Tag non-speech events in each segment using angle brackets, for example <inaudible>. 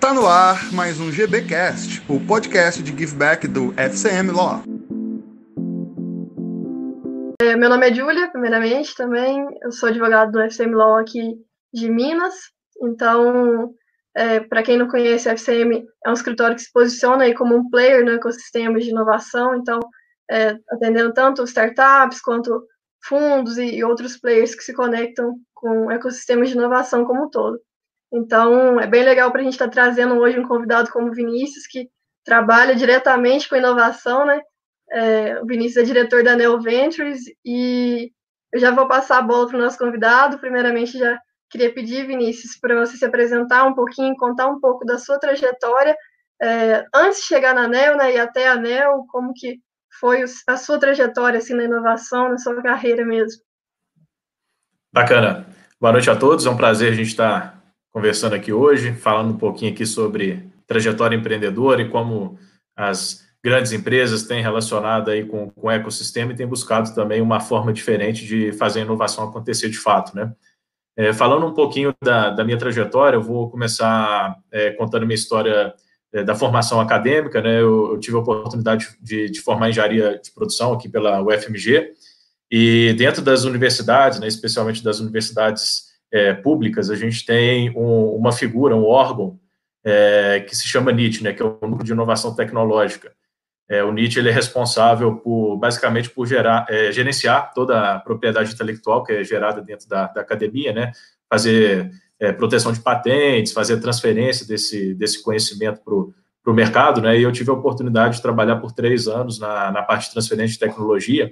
Tá no ar mais um GBcast, o podcast de giveback do FCM Law. É, meu nome é Júlia, primeiramente, também. Eu sou advogado do FCM Law aqui de Minas. Então, é, para quem não conhece, a FCM é um escritório que se posiciona aí como um player no ecossistema de inovação. Então, é, atendendo tanto startups quanto fundos e, e outros players que se conectam com o ecossistema de inovação como um todo. Então, é bem legal para a gente estar tá trazendo hoje um convidado como o Vinícius, que trabalha diretamente com inovação, né? É, o Vinícius é diretor da Neo Ventures e eu já vou passar a bola para o nosso convidado. Primeiramente, já queria pedir, Vinícius, para você se apresentar um pouquinho, contar um pouco da sua trajetória é, antes de chegar na Neo, né, e até a Neo, como que foi a sua trajetória assim na inovação, na sua carreira mesmo. Bacana. Boa noite a todos. É um prazer a gente estar conversando aqui hoje, falando um pouquinho aqui sobre trajetória empreendedora e como as grandes empresas têm relacionado aí com, com o ecossistema e têm buscado também uma forma diferente de fazer a inovação acontecer de fato, né? É, falando um pouquinho da, da, minha trajetória, eu vou começar é, contando minha história é, da formação acadêmica, né? Eu, eu tive a oportunidade de, de, formar engenharia de produção aqui pela UFMG e dentro das universidades, né, especialmente das universidades é, públicas, a gente tem um, uma figura, um órgão é, que se chama NIT, né, que é o Núcleo de Inovação Tecnológica. É, o NIT ele é responsável por, basicamente, por gerar, é, gerenciar toda a propriedade intelectual que é gerada dentro da, da academia, né, fazer é, proteção de patentes, fazer transferência desse, desse conhecimento para o mercado, né, e eu tive a oportunidade de trabalhar por três anos na, na parte de transferência de tecnologia,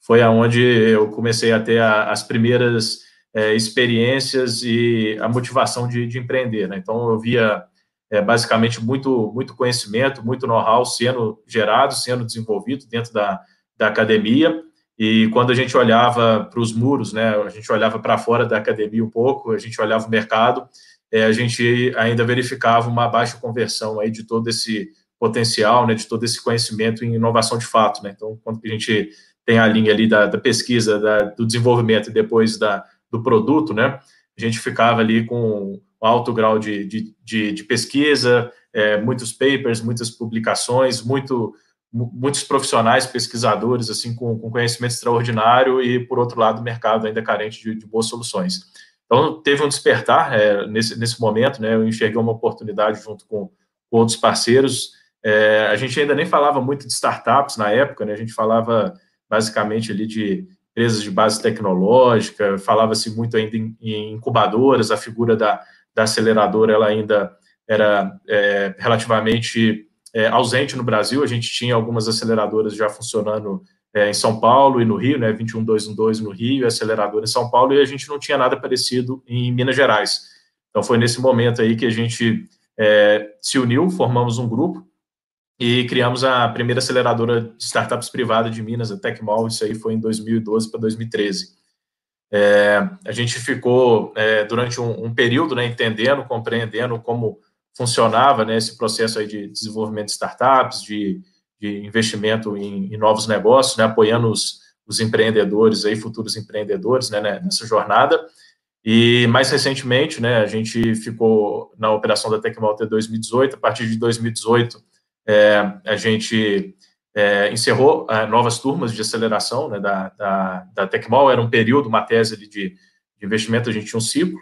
foi aonde eu comecei a ter a, as primeiras é, experiências e a motivação de, de empreender. Né? Então, eu via é, basicamente muito, muito conhecimento, muito know-how sendo gerado, sendo desenvolvido dentro da, da academia. E quando a gente olhava para os muros, né, a gente olhava para fora da academia um pouco, a gente olhava o mercado, é, a gente ainda verificava uma baixa conversão aí de todo esse potencial, né, de todo esse conhecimento em inovação de fato. Né? Então, quando a gente tem a linha ali da, da pesquisa, da, do desenvolvimento e depois da, do produto, né? A gente ficava ali com um alto grau de, de, de, de pesquisa, é, muitos papers, muitas publicações, muito, muitos profissionais, pesquisadores, assim, com, com, conhecimento extraordinário e, por outro lado, o mercado ainda carente de, de boas soluções. Então, teve um despertar é, nesse, nesse momento, né? Eu enxerguei uma oportunidade junto com, com outros parceiros. É, a gente ainda nem falava muito de startups na época, né? A gente falava basicamente ali de empresas de base tecnológica, falava-se muito ainda em, incubadoras, a figura da, da aceleradora ela ainda era é, relativamente é, ausente no Brasil, a gente tinha algumas aceleradoras já funcionando é, em São Paulo e no Rio, né, 21212 no Rio, aceleradora em São Paulo, e a gente não tinha nada parecido em Minas Gerais. Então foi nesse momento aí que a gente é, se uniu, formamos um grupo, e criamos a primeira aceleradora de startups privada de Minas, a Tecmol, isso aí foi em 2012 para 2013. É, a gente ficou é, durante um, um, período né, entendendo, compreendendo como funcionava né, esse processo aí de desenvolvimento de startups, de, de investimento em, em, novos negócios, né, apoiando os, os, empreendedores, aí, futuros empreendedores né, né nessa jornada. E mais recentemente, né, a gente ficou na operação da Tecmol até 2018, a partir de 2018 é, a gente é, encerrou é, novas turmas de aceleração né, da, da, da Tecmol, era um período, uma tese de, de investimento, a gente tinha um ciclo,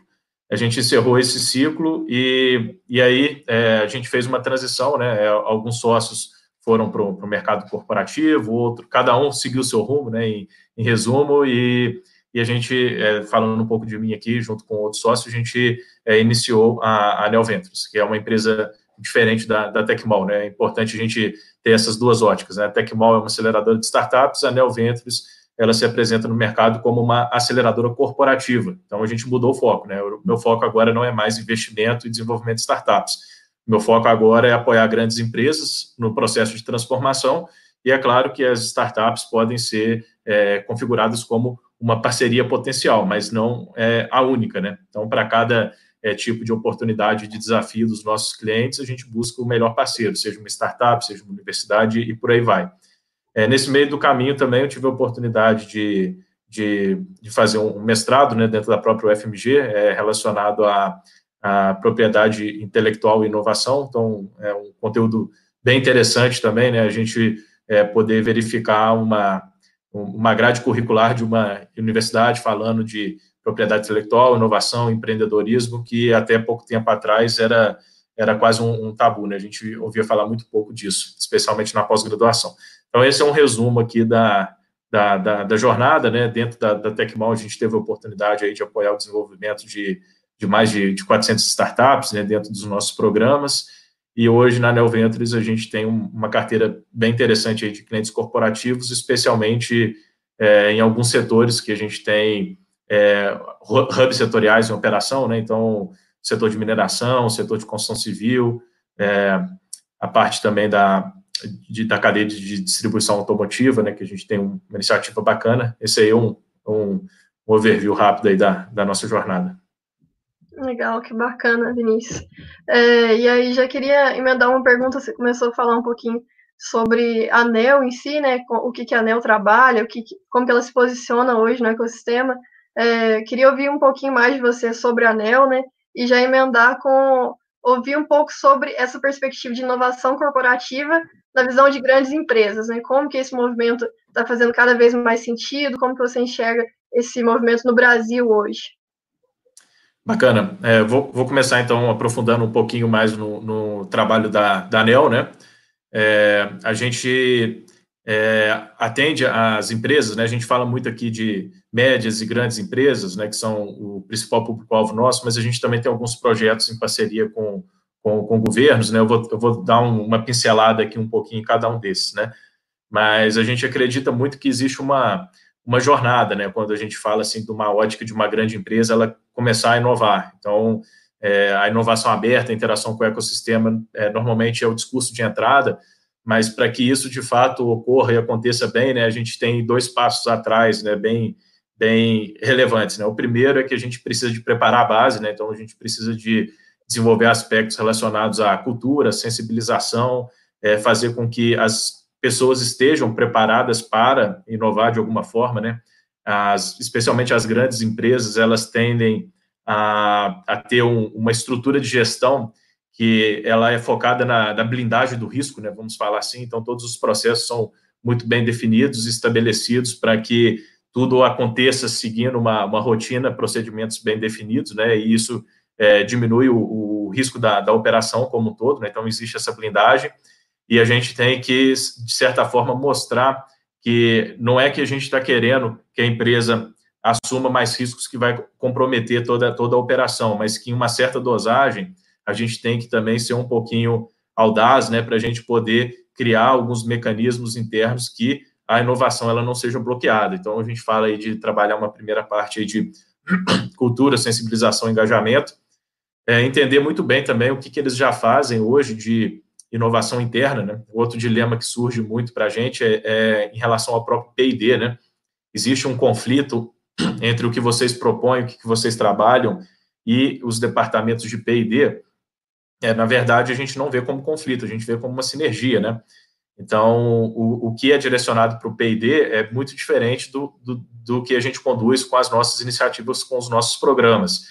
a gente encerrou esse ciclo e, e aí é, a gente fez uma transição, né, é, alguns sócios foram para o mercado corporativo, outro, cada um seguiu o seu rumo, né, em, em resumo, e, e a gente, é, falando um pouco de mim aqui, junto com outros sócios, a gente é, iniciou a, a Neo Ventures, que é uma empresa diferente da, da né? É importante a gente ter essas duas óticas, né? A Tecmol é uma aceleradora de startups, a Neo Ventures ela se apresenta no mercado como uma aceleradora corporativa. Então a gente mudou o foco, né? O meu foco agora não é mais investimento e desenvolvimento de startups. O meu foco agora é apoiar grandes empresas no processo de transformação e é claro que as startups podem ser é, configuradas como uma parceria potencial, mas não é a única, né? Então para cada é, tipo de oportunidade de desafio dos nossos clientes, a gente busca o melhor parceiro, seja uma startup, seja uma universidade e por aí vai. É, nesse meio do caminho também eu tive a oportunidade de, de, de fazer um mestrado né, dentro da própria UFMG, é, relacionado a, a propriedade intelectual e inovação. Então, é um conteúdo bem interessante também, né? A gente é, poder verificar uma, uma grade curricular de uma universidade falando de propriedade intelectual, inovação, empreendedorismo, que até pouco tempo atrás era, era quase um, um tabu, né? A gente ouvia falar muito pouco disso, especialmente na pós-graduação. Então, esse é um resumo aqui da, da, da, da jornada, né? Dentro da, da Tecmal, a gente teve a oportunidade aí de apoiar o desenvolvimento de, de mais de, de 400 startups né, dentro dos nossos programas, e hoje na Neo Ventures a gente tem uma carteira bem interessante aí de clientes corporativos, especialmente é, em alguns setores que a gente tem é, hubs setoriais em operação, né? Então, setor de mineração, setor de construção civil, é, a parte também da, de, da cadeia de distribuição automotiva, né? Que a gente tem uma iniciativa bacana. Esse aí é um, um, um overview rápido aí da, da nossa jornada. Legal, que bacana, Vinícius. É, e aí já queria emendar uma pergunta, você começou a falar um pouquinho sobre a ANEL em si, né? O que, que a ANEL trabalha, o que, como que ela se posiciona hoje no ecossistema. É, queria ouvir um pouquinho mais de você sobre a ANEL, né? E já emendar com ouvir um pouco sobre essa perspectiva de inovação corporativa na visão de grandes empresas, né? Como que esse movimento está fazendo cada vez mais sentido, como que você enxerga esse movimento no Brasil hoje? Bacana. É, vou, vou, começar, então, aprofundando um pouquinho mais no, no trabalho da, da ANEL, né? É, a gente é, atende as empresas, né? A gente fala muito aqui de médias e grandes empresas, né? Que são o principal público-alvo nosso, mas a gente também tem alguns projetos em parceria com, com, com governos, né? Eu vou, eu vou dar um, uma pincelada aqui um pouquinho em cada um desses, né? Mas a gente acredita muito que existe uma uma jornada, né? Quando a gente fala assim de uma ótica de uma grande empresa, ela começar a inovar. Então, é, a inovação aberta, a interação com o ecossistema, é, normalmente é o discurso de entrada, mas para que isso de fato ocorra e aconteça bem, né? A gente tem dois passos atrás, né? Bem, bem relevantes, né? O primeiro é que a gente precisa de preparar a base, né? Então, a gente precisa de desenvolver aspectos relacionados à cultura, sensibilização, é, fazer com que as pessoas estejam preparadas para inovar de alguma forma, né? As, especialmente as grandes empresas, elas tendem a, a ter um, uma estrutura de gestão que ela é focada na, na, blindagem do risco, né? Vamos falar assim. Então, todos os processos são muito bem definidos, estabelecidos para que tudo aconteça seguindo uma, uma rotina, procedimentos bem definidos, né? E isso é, diminui o, o risco da, da, operação como um todo, né? Então, existe essa blindagem e a gente tem que, de certa forma, mostrar que não é que a gente está querendo que a empresa assuma mais riscos que vai comprometer toda, toda a operação, mas que em uma certa dosagem a gente tem que também ser um pouquinho audaz, né, para a gente poder criar alguns mecanismos internos que a inovação ela não seja bloqueada. Então a gente fala aí de trabalhar uma primeira parte de <clears throat> cultura, sensibilização, engajamento, é, entender muito bem também o que, que eles já fazem hoje de inovação interna, né? Outro dilema que surge muito para a gente é, é, em relação ao próprio P&D, né? Existe um conflito <clears throat> entre o que vocês propõem, o que vocês trabalham e os departamentos de P&D. É, na verdade, a gente não vê como conflito, a gente vê como uma sinergia, né? Então, o, o que é direcionado para o P&D é muito diferente do, do, do que a gente conduz com as nossas iniciativas, com os nossos programas.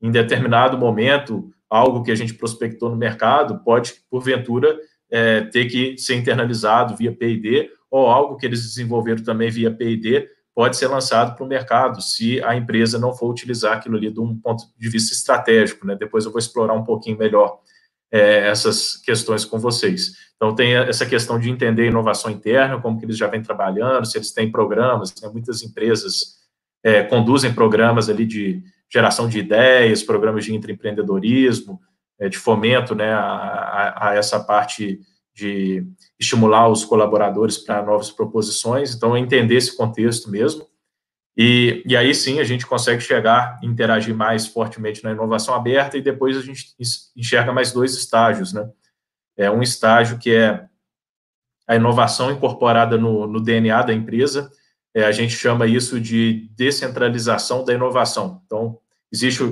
Em determinado momento, algo que a gente prospectou no mercado pode, porventura, é, ter que ser internalizado via P&D ou algo que eles desenvolveram também via P&D pode ser lançado para o mercado se a empresa não for utilizar aquilo ali de um ponto de vista estratégico. Né? Depois eu vou explorar um pouquinho melhor é, essas questões com vocês. Então, tem essa questão de entender inovação interna, como que eles já vêm trabalhando, se eles têm programas, né? muitas empresas é, conduzem programas ali de geração de ideias, programas de intraempreendedorismo, é, de fomento né, a, a, a, essa parte de estimular os colaboradores para novas proposições. Então, entender esse contexto mesmo. E, e aí sim a gente consegue chegar interagir mais fortemente na inovação aberta, e depois a gente enxerga mais dois estágios. Né? É um estágio que é a inovação incorporada no, no DNA da empresa, é, a gente chama isso de descentralização da inovação. Então, existe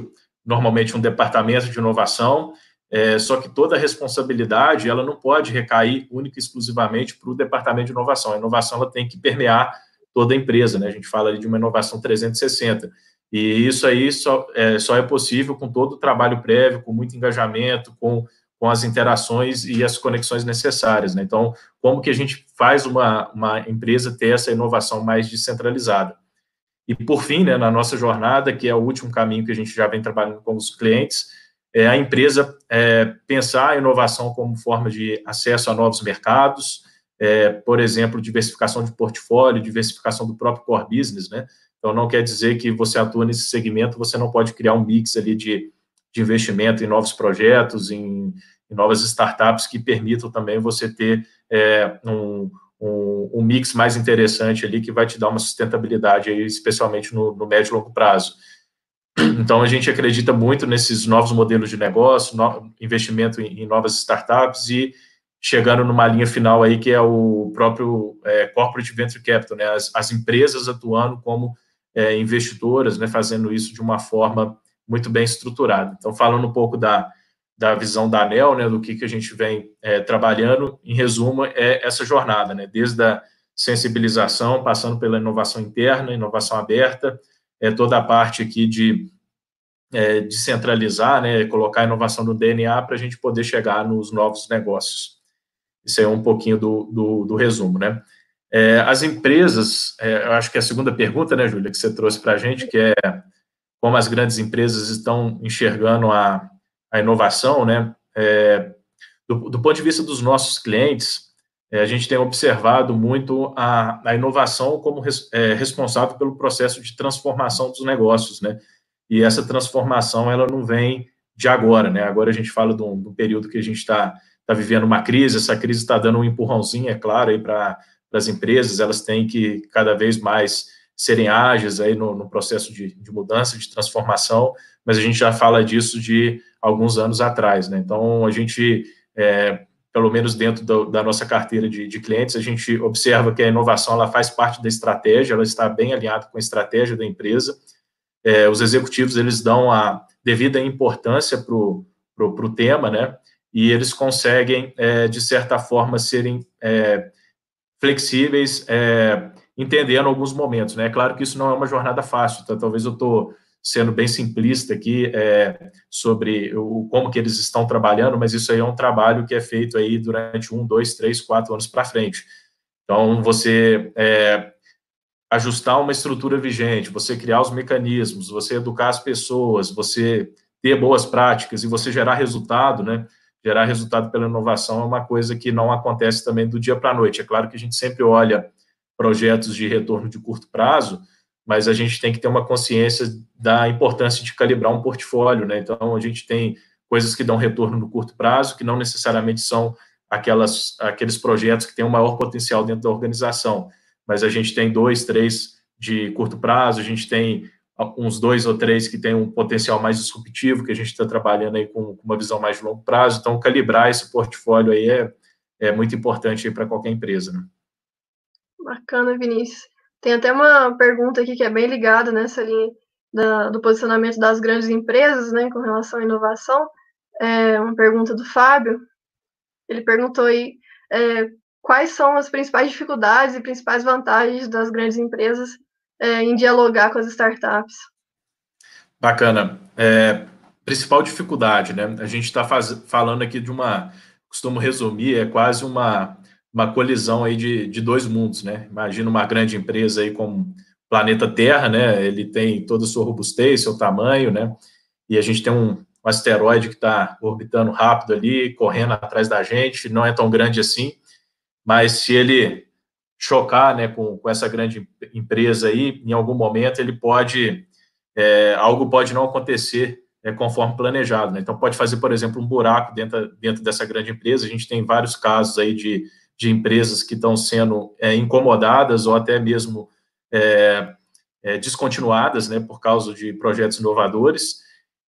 normalmente um departamento de inovação, é, só que toda a responsabilidade ela não pode recair única e exclusivamente para o departamento de inovação. A inovação ela tem que permear toda a empresa, né? A gente fala de uma inovação 360. E isso aí só é, só é possível com todo o trabalho prévio, com muito engajamento, com, com as interações e as conexões necessárias. Né? Então, como que a gente faz uma, uma empresa ter essa inovação mais descentralizada? E, por fim, né, na nossa jornada, que é o último caminho que a gente já vem trabalhando com os clientes, é a empresa é, pensar a inovação como forma de acesso a novos mercados, é, por exemplo, diversificação de portfólio, diversificação do próprio core business, né? Então, não quer dizer que você atua nesse segmento, você não pode criar um mix ali de, de investimento em novos projetos, em, em novas startups que permitam também você ter é, um, um, um, mix mais interessante ali que vai te dar uma sustentabilidade, aí, especialmente no, no médio e longo prazo. Então, a gente acredita muito nesses novos modelos de negócio, no, investimento em, em, novas startups e chegando numa linha final aí que é o próprio é, Corporate Venture Capital, né? As, as empresas atuando como é, investidoras, né? Fazendo isso de uma forma muito bem estruturada. Então, falando um pouco da, da visão da ANEL, né? Do que, que a gente vem é, trabalhando, em resumo, é essa jornada, né? Desde a sensibilização, passando pela inovação interna, inovação aberta, é, toda a parte aqui de é, descentralizar, né, colocar a inovação no DNA para a gente poder chegar nos novos negócios. Isso é um pouquinho do, do, do resumo, né? É, as empresas, é, eu acho que é a segunda pergunta, né, Júlia, que você trouxe para a gente, que é como as grandes empresas estão enxergando a, a inovação, né? É, do, do, ponto de vista dos nossos clientes, é, a gente tem observado muito a, a inovação como res, responsável pelo processo de transformação dos negócios, né? E essa transformação, ela não vem de agora, né? Agora a gente fala de um período que a gente está tá vivendo uma crise, essa crise está dando um empurrãozinho, é claro, para as empresas, elas têm que cada vez mais serem ágeis aí no, no processo de, de, mudança, de transformação, mas a gente já fala disso de alguns anos atrás, né? Então, a gente é, pelo menos dentro do, da nossa carteira de, de, clientes, a gente observa que a inovação ela faz parte da estratégia, ela está bem alinhada com a estratégia da empresa. É, os executivos eles dão a devida importância para o tema, né? E eles conseguem, é, de certa forma, serem é, flexíveis, é, entendendo alguns momentos, né? É claro que isso não é uma jornada fácil, então talvez eu estou sendo bem simplista aqui é, sobre o, como que eles estão trabalhando, mas isso aí é um trabalho que é feito aí durante um, dois, três, quatro anos para frente. Então, você é, ajustar uma estrutura vigente, você criar os mecanismos, você educar as pessoas, você ter boas práticas e você gerar resultado, né? Gerar resultado pela inovação é uma coisa que não acontece também do dia para a noite. É claro que a gente sempre olha projetos de retorno de curto prazo, mas a gente tem que ter uma consciência da importância de calibrar um portfólio, né? Então, a gente tem coisas que dão retorno no curto prazo, que não necessariamente são aquelas, aqueles projetos que têm um maior potencial dentro da organização, mas a gente tem dois, três de curto prazo, a gente tem uns dois ou três que têm um potencial mais disruptivo, que a gente está trabalhando aí com uma visão mais de longo prazo, então calibrar esse portfólio aí é, é muito importante para qualquer empresa, né? Bacana, Vinícius. Tem até uma pergunta aqui que é bem ligada nessa linha da, do posicionamento das grandes empresas, né, com relação à inovação. É uma pergunta do Fábio. Ele perguntou aí é, quais são as principais dificuldades e principais vantagens das grandes empresas é, em dialogar com as startups. Bacana. É, principal dificuldade, né? A gente está falando aqui de uma, costumo resumir, é quase uma uma colisão aí de, de dois mundos, né? Imagina uma grande empresa aí como planeta Terra, né? Ele tem toda a sua robustez, seu tamanho, né? E a gente tem um, um asteroide que está orbitando rápido ali, correndo atrás da gente, não é tão grande assim, mas se ele chocar, né, com, com essa grande empresa aí, em algum momento ele pode, é, algo pode não acontecer é, conforme planejado, né? Então pode fazer, por exemplo, um buraco dentro, dentro dessa grande empresa. A gente tem vários casos aí de de empresas que estão sendo é, incomodadas ou até mesmo é, é, descontinuadas, né, por causa de projetos inovadores.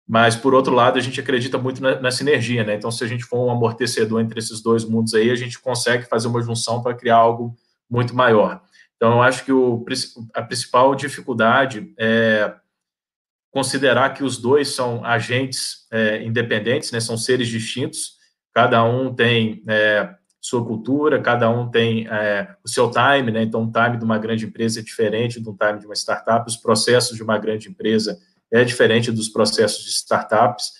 Mas, por outro lado, a gente acredita muito na, na, sinergia, né? Então, se a gente for um amortecedor entre esses dois mundos aí, a gente consegue fazer uma junção para criar algo muito maior. Então, eu acho que o, a principal dificuldade é considerar que os dois são agentes é, independentes, né? São seres distintos, cada um tem é, sua cultura, cada um tem é, o seu time, né? Então, o time de uma grande empresa é diferente do time de uma startup, os processos de uma grande empresa é diferente dos processos de startups.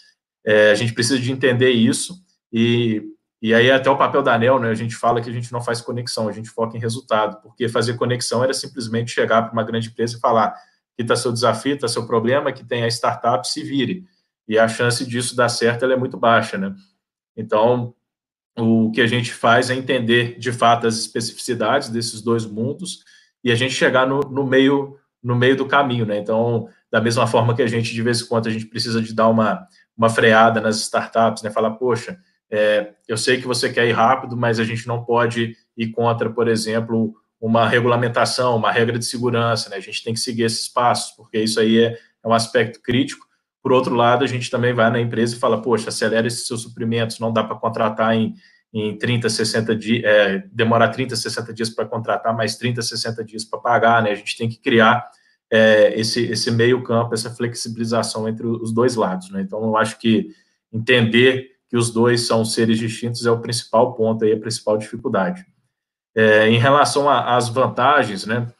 É, a gente precisa de entender isso e, e aí até o papel da ANEL, né? A gente fala que a gente não faz conexão, a gente foca em resultado, porque fazer conexão era simplesmente chegar para uma grande empresa e falar que está seu desafio, está seu problema, que tem a startup, se vire. E a chance disso dar certo é muito baixa, né? Então, o que a gente faz é entender de fato as especificidades desses dois mundos e a gente chegar no, no meio no meio do caminho, né? Então, da mesma forma que a gente de vez em quando a gente precisa de dar uma, uma freada nas startups, né? Falar, poxa, é, eu sei que você quer ir rápido, mas a gente não pode ir contra, por exemplo, uma regulamentação, uma regra de segurança, né? A gente tem que seguir esses passos, porque isso aí é, é um aspecto crítico. Por outro lado, a gente também vai na empresa e fala, poxa, acelera esses seus suprimentos, não dá para contratar em, em 30, 60 dias, é, demorar 30, 60 dias para contratar, mais 30, 60 dias para pagar, né? A gente tem que criar é, esse, esse meio campo, essa flexibilização entre os dois lados, né? Então, eu acho que entender os dois são seres distintos é o principal ponto aí, a principal dificuldade. É, em relação às vantagens, né?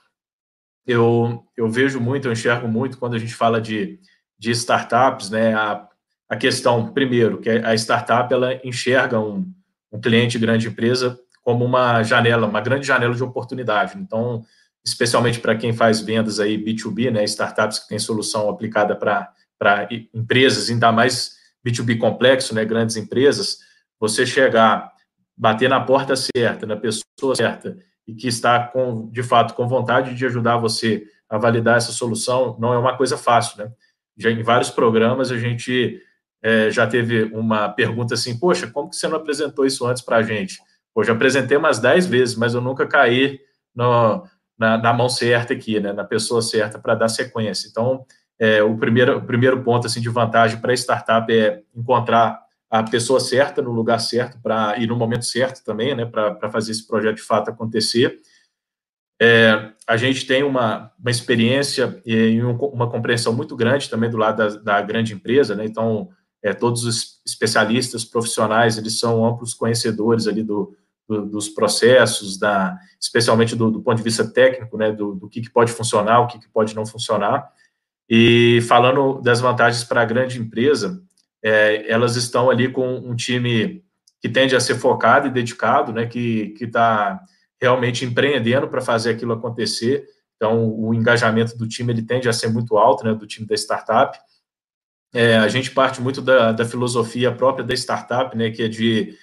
Eu, eu vejo muito, eu enxergo muito quando a gente fala de de startups, né, a, a questão, primeiro, que a startup ela enxerga um, um cliente grande empresa como uma janela, uma grande janela de oportunidade. Então, especialmente para quem faz vendas aí B2B, né, startups que têm solução aplicada para empresas, ainda mais B2B complexo, né, grandes empresas, você chegar, bater na porta certa, na pessoa certa, e que está com, de fato, com vontade de ajudar você a validar essa solução, não é uma coisa fácil, né? já em vários programas a gente é, já teve uma pergunta assim, poxa, como que você não apresentou isso antes para a gente? Hoje apresentei umas 10 vezes, mas eu nunca caí no, na, na, mão certa aqui, né, na pessoa certa para dar sequência. Então, é, o, primeiro, o primeiro ponto assim, de vantagem para a startup é encontrar a pessoa certa no lugar certo para ir no momento certo também, né, para fazer esse projeto de fato acontecer. É, a gente tem uma, uma experiência e uma compreensão muito grande também do lado da, da grande empresa, né? Então, é, todos os especialistas profissionais, eles são amplos conhecedores ali do, do dos processos, da, especialmente do, do, ponto de vista técnico, né? Do, do que, que pode funcionar, o que, que pode não funcionar. E falando das vantagens para a grande empresa, é, elas estão ali com um time que tende a ser focado e dedicado, né? Que está realmente empreendendo para fazer aquilo acontecer. Então, o engajamento do time ele tende a ser muito alto, né, do time da startup. É, a gente parte muito da, da, filosofia própria da startup, né, que é de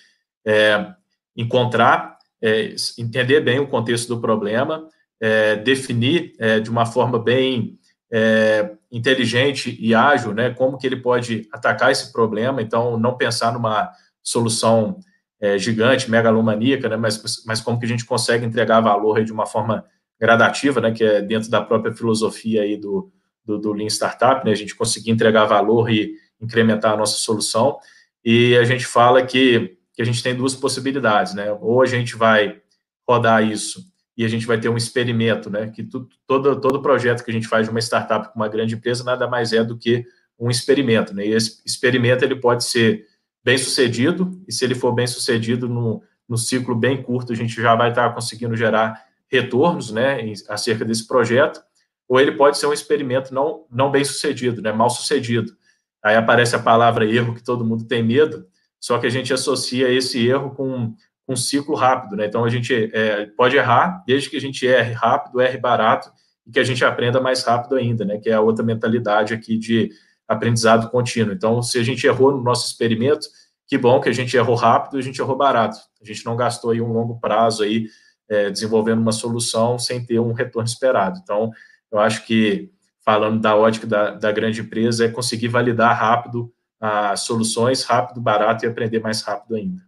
é, encontrar, é, entender bem o contexto do problema, é, definir é, de uma forma bem é, inteligente e ágil, né, como que ele pode atacar esse problema. Então, não pensar numa solução é, gigante, megalomaníaca, né, mas, mas como que a gente consegue entregar valor de uma forma gradativa, né, que é dentro da própria filosofia aí do, do, do Lean Startup, né, a gente conseguir entregar valor e incrementar a nossa solução, e a gente fala que, que a gente tem duas possibilidades, né, ou a gente vai rodar isso e a gente vai ter um experimento, né, que tu, todo, todo projeto que a gente faz de uma startup com uma grande empresa nada mais é do que um experimento, né, e esse experimento ele pode ser bem sucedido, e se ele for bem sucedido no, no ciclo bem curto, a gente já vai estar conseguindo gerar retornos né, acerca desse projeto, ou ele pode ser um experimento não, não bem sucedido, né, mal sucedido. Aí aparece a palavra erro, que todo mundo tem medo, só que a gente associa esse erro com um ciclo rápido, né? Então a gente é, pode errar, desde que a gente erre rápido, erre barato e que a gente aprenda mais rápido ainda, né? Que é a outra mentalidade aqui de aprendizado contínuo. Então, se a gente errou no nosso experimento, que bom que a gente errou rápido e a gente errou barato. A gente não gastou aí um longo prazo aí é, desenvolvendo uma solução sem ter um retorno esperado. Então, eu acho que, falando da ótica da, da grande empresa, é conseguir validar rápido as soluções, rápido, barato e aprender mais rápido ainda.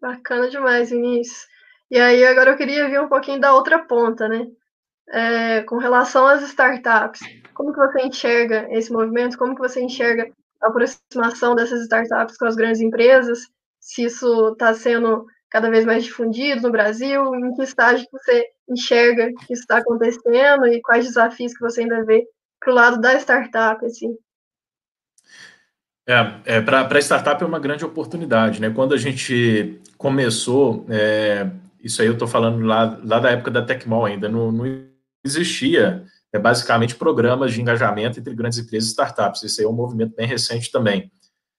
Bacana demais, Vinícius. E aí, agora eu queria ver um pouquinho da outra ponta, né? É, com relação às startups. Como que você enxerga esse movimento? Como que você enxerga a aproximação dessas startups com as grandes empresas? Se isso está sendo cada vez mais difundido no Brasil? Em que estágio você enxerga que isso está acontecendo e quais desafios que você ainda vê para o lado da startup, assim? É, é para startup é uma grande oportunidade, né? Quando a gente começou, é, isso aí eu estou falando lá, lá da época da Tecmol ainda, não, não existia é, basicamente programas de engajamento entre grandes empresas e startups. Isso aí é um movimento bem recente também.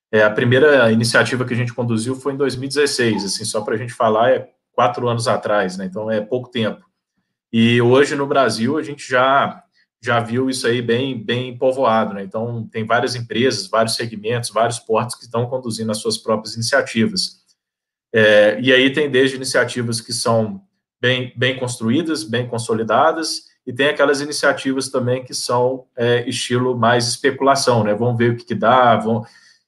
É, a primeira iniciativa que a gente conduziu foi em 2016, assim, só para a gente falar, é quatro anos atrás, né? Então é pouco tempo. E hoje no Brasil a gente já já viu isso aí bem bem povoado, né? Então tem várias empresas, vários segmentos, vários portos que estão conduzindo as suas próprias iniciativas. É, e aí tem desde iniciativas que são bem bem construídas, bem consolidadas, e tem aquelas iniciativas também que são é, estilo mais especulação, né? Vamos ver o que, que dá, vão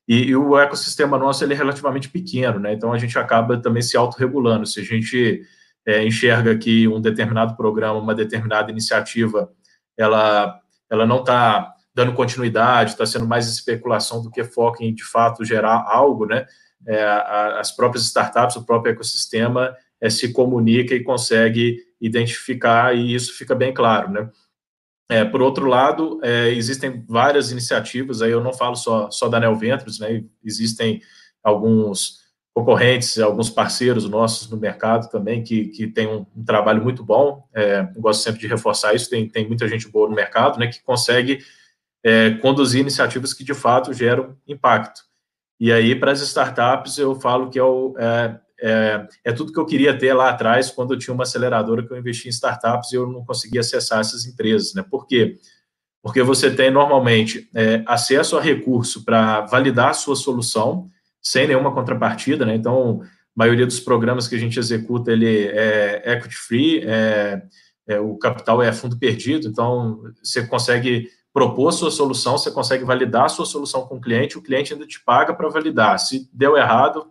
e, e, o ecossistema nosso ele é relativamente pequeno, né? Então a gente acaba também se autorregulando. Se a gente é, enxerga que um determinado programa, uma determinada iniciativa, ela, ela não está dando continuidade, está sendo mais especulação do que foco em de fato gerar algo, né? É, as próprias startups, o próprio ecossistema é, se comunica e consegue identificar e isso fica bem claro, né? É, por outro lado, é, existem várias iniciativas, aí eu não falo só, só da Neo Ventures, né, existem alguns concorrentes, alguns parceiros nossos no mercado também que, que tem um, um trabalho muito bom, é, gosto sempre de reforçar isso, tem, tem muita gente boa no mercado, né, que consegue é, conduzir iniciativas que de fato geram impacto. E aí, para as startups, eu falo que é o, é, é, é, tudo que eu queria ter lá atrás, quando eu tinha uma aceleradora que eu investi em startups e eu não conseguia acessar essas empresas. Né? Por quê? Porque você tem normalmente é, acesso a recurso para validar a sua solução sem nenhuma contrapartida, né? Então, a maioria dos programas que a gente executa ele é equity free, é, é, o capital é fundo perdido, então você consegue propor sua solução, você consegue validar sua solução com o cliente, o cliente ainda te paga para validar. Se deu errado,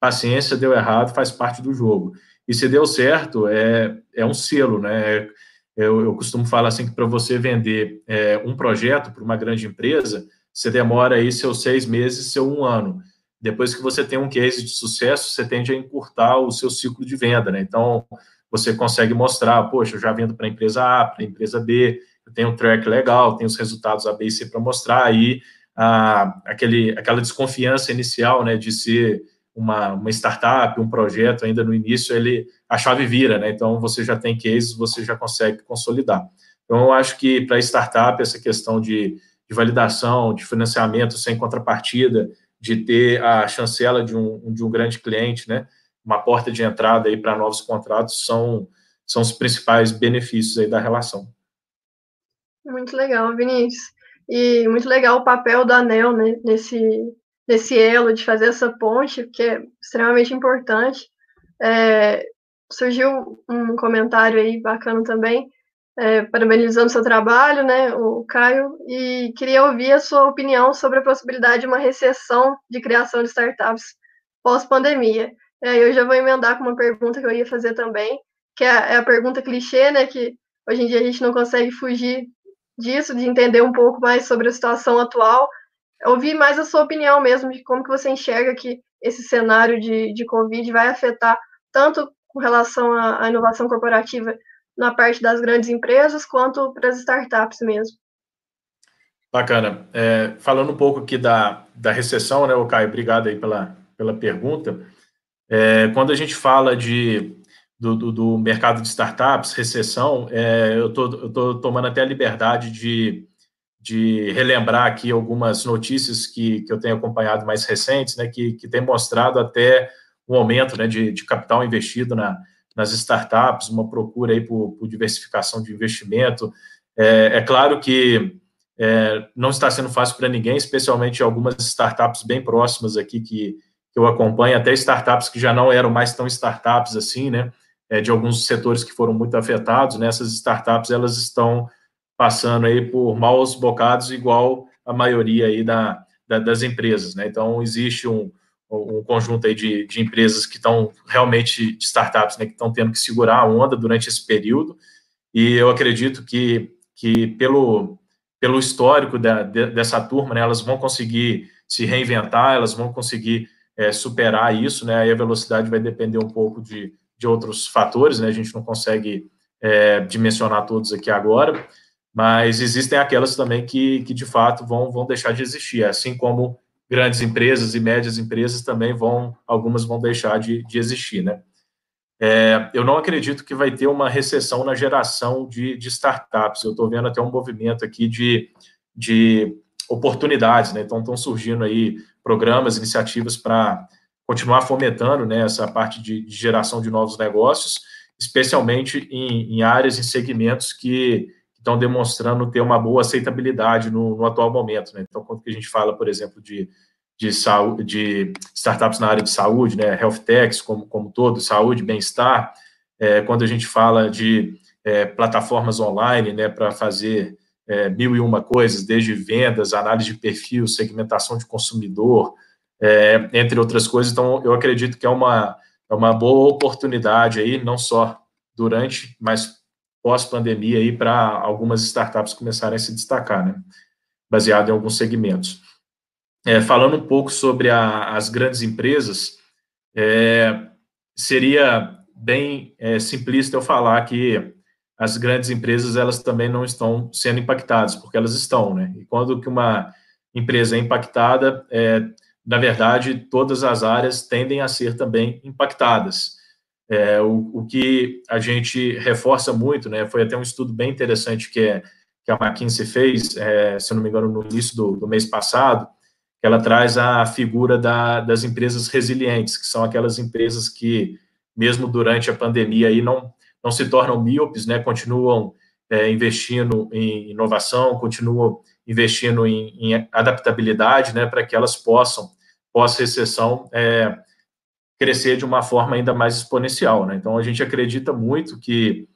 paciência, deu errado, faz parte do jogo. E se deu certo, é, é um selo, né? Eu, eu costumo falar assim que para você vender é, um projeto para uma grande empresa, você demora aí seus seis meses, seu um ano. Depois que você tem um case de sucesso, você tende a encurtar o seu ciclo de venda, né? Então, você consegue mostrar, poxa, eu já vendo para a empresa A, para a empresa B, eu tenho um track legal, tenho os resultados A, B e C para mostrar, aí a, aquele, aquela desconfiança inicial, né, de ser uma, uma startup, um projeto ainda no início, ele a chave vira, né? Então você já tem cases, você já consegue consolidar. Então eu acho que para startup essa questão de, de validação, de financiamento sem contrapartida, de ter a chancela de um, de um grande cliente, né? Uma porta de entrada aí para novos contratos são são os principais benefícios aí da relação. Muito legal, Vinícius. E muito legal o papel da ANEL né, nesse, desse elo, de fazer essa ponte, que é extremamente importante. É, surgiu um comentário aí bacana também, é, parabenizando seu trabalho, né, o Caio, e queria ouvir a sua opinião sobre a possibilidade de uma recessão de criação de startups pós-pandemia. É, eu já vou emendar com uma pergunta que eu ia fazer também, que é, é a pergunta clichê, né, que hoje em dia a gente não consegue fugir disso, de entender um pouco mais sobre a situação atual, ouvir mais a sua opinião mesmo de como que você enxerga que esse cenário de, de Covid vai afetar tanto com relação à, à inovação corporativa na parte das grandes empresas, quanto para as startups mesmo. Bacana. É, falando um pouco aqui da, da recessão, né, Caio, obrigado aí pela, pela pergunta. É, quando a gente fala de, do, do, do mercado de startups, recessão, é, eu estou tomando até a liberdade de, de relembrar aqui algumas notícias que, que eu tenho acompanhado mais recentes, né, que, que tem mostrado até um aumento né, de, de capital investido na, nas startups, uma procura aí por, por diversificação de investimento. É, é claro que é, não está sendo fácil para ninguém, especialmente algumas startups bem próximas aqui que, que eu acompanho, até startups que já não eram mais tão startups assim, né, é, de alguns setores que foram muito afetados, né, essas startups, elas estão passando aí por maus bocados, igual a maioria aí da, da das empresas, né? Então, existe um, um conjunto aí de, de empresas que estão realmente, de startups, né, que estão tendo que segurar a onda durante esse período, e eu acredito que, que pelo, pelo histórico da, de, dessa turma, né, elas vão conseguir se reinventar, elas vão conseguir é, superar isso, né, aí a velocidade vai depender um pouco de, de outros fatores, né, a gente não consegue é, dimensionar todos aqui agora, mas existem aquelas também que, que de fato vão, vão deixar de existir, assim como grandes empresas e médias empresas também vão, algumas vão deixar de, de existir, né? É, eu não acredito que vai ter uma recessão na geração de, de startups. Eu estou vendo até um movimento aqui de, de oportunidades, né? Então, estão surgindo aí programas, iniciativas para continuar fomentando né, essa parte de, de, geração de novos negócios, especialmente em, em áreas, em segmentos que estão demonstrando ter uma boa aceitabilidade no, no atual momento. Né? Então, quando a gente fala, por exemplo, de, de, saúde, de startups na área de saúde, né, health techs como, como todo, saúde, bem-estar, é, quando a gente fala de é, plataformas online né, para fazer é, mil e uma coisas, desde vendas, análise de perfil, segmentação de consumidor, é, entre outras coisas. Então, eu acredito que é uma, é uma boa oportunidade aí, não só durante, mas pós-pandemia aí para algumas startups começarem a se destacar, né? Baseado em alguns segmentos. É, falando um pouco sobre a, as grandes empresas, é, seria bem é, simplista eu falar que as grandes empresas elas também não estão sendo impactadas, porque elas estão, né? E quando que uma empresa é impactada, é, na verdade, todas as áreas tendem a ser também impactadas. É, o, o, que a gente reforça muito, né, foi até um estudo bem interessante que, é, que a McKinsey fez, é, se não me engano, no início do, do mês passado, que ela traz a figura da, das empresas resilientes, que são aquelas empresas que, mesmo durante a pandemia, aí não, não se tornam míopes, né, continuam é, investindo em inovação, continuam investindo em, em adaptabilidade, né, para que elas possam, pós-recessão, é, crescer de uma forma ainda mais exponencial. Né? Então, a gente acredita muito que,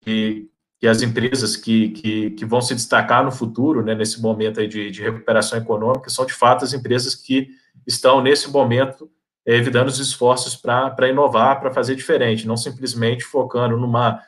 que, que as empresas que, que, que, vão se destacar no futuro, né, nesse momento de, de recuperação econômica, são de fato as empresas que estão, nesse momento, evitando os esforços para inovar, para fazer diferente, não simplesmente focando numa